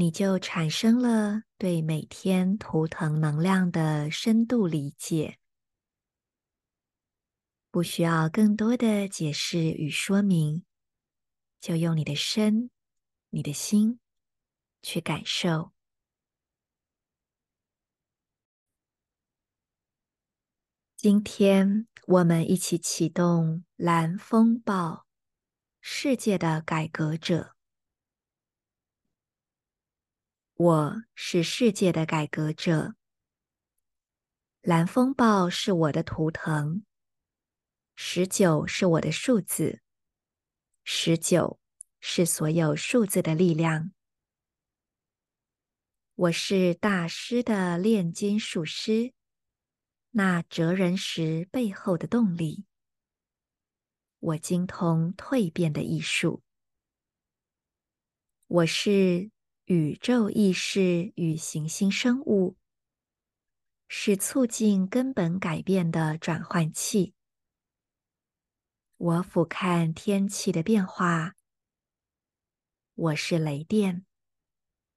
你就产生了对每天图腾能量的深度理解，不需要更多的解释与说明，就用你的身、你的心去感受。今天我们一起启动蓝风暴，世界的改革者。我是世界的改革者。蓝风暴是我的图腾，十九是我的数字，十九是所有数字的力量。我是大师的炼金术师，那折人石背后的动力。我精通蜕变的艺术。我是。宇宙意识与行星生物，是促进根本改变的转换器。我俯瞰天气的变化。我是雷电，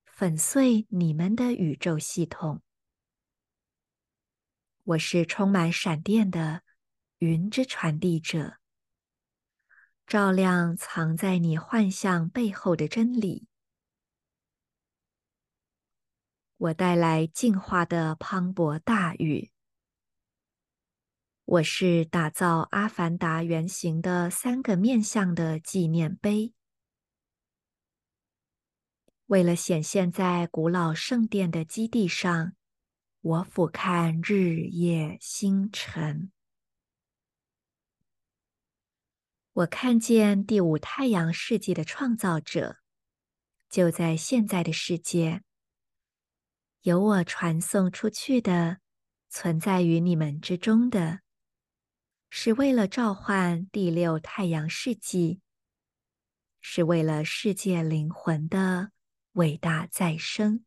粉碎你们的宇宙系统。我是充满闪电的云之传递者，照亮藏在你幻象背后的真理。我带来净化的磅礴大雨。我是打造阿凡达原型的三个面向的纪念碑。为了显现在古老圣殿的基地上，我俯瞰日夜星辰。我看见第五太阳世纪的创造者，就在现在的世界。由我传送出去的，存在于你们之中的，是为了召唤第六太阳世纪，是为了世界灵魂的伟大再生。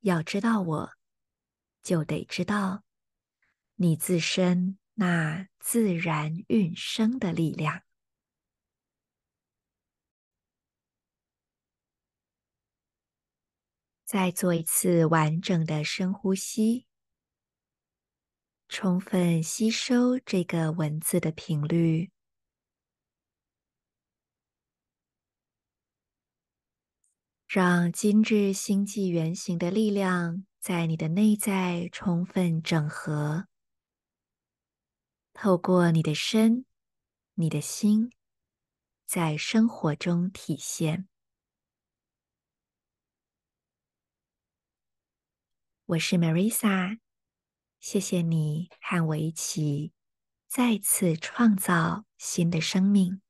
要知道我，就得知道你自身那自然运生的力量。再做一次完整的深呼吸，充分吸收这个文字的频率，让今日星际原型的力量在你的内在充分整合，透过你的身、你的心，在生活中体现。我是 Marisa，谢谢你和我一起再次创造新的生命。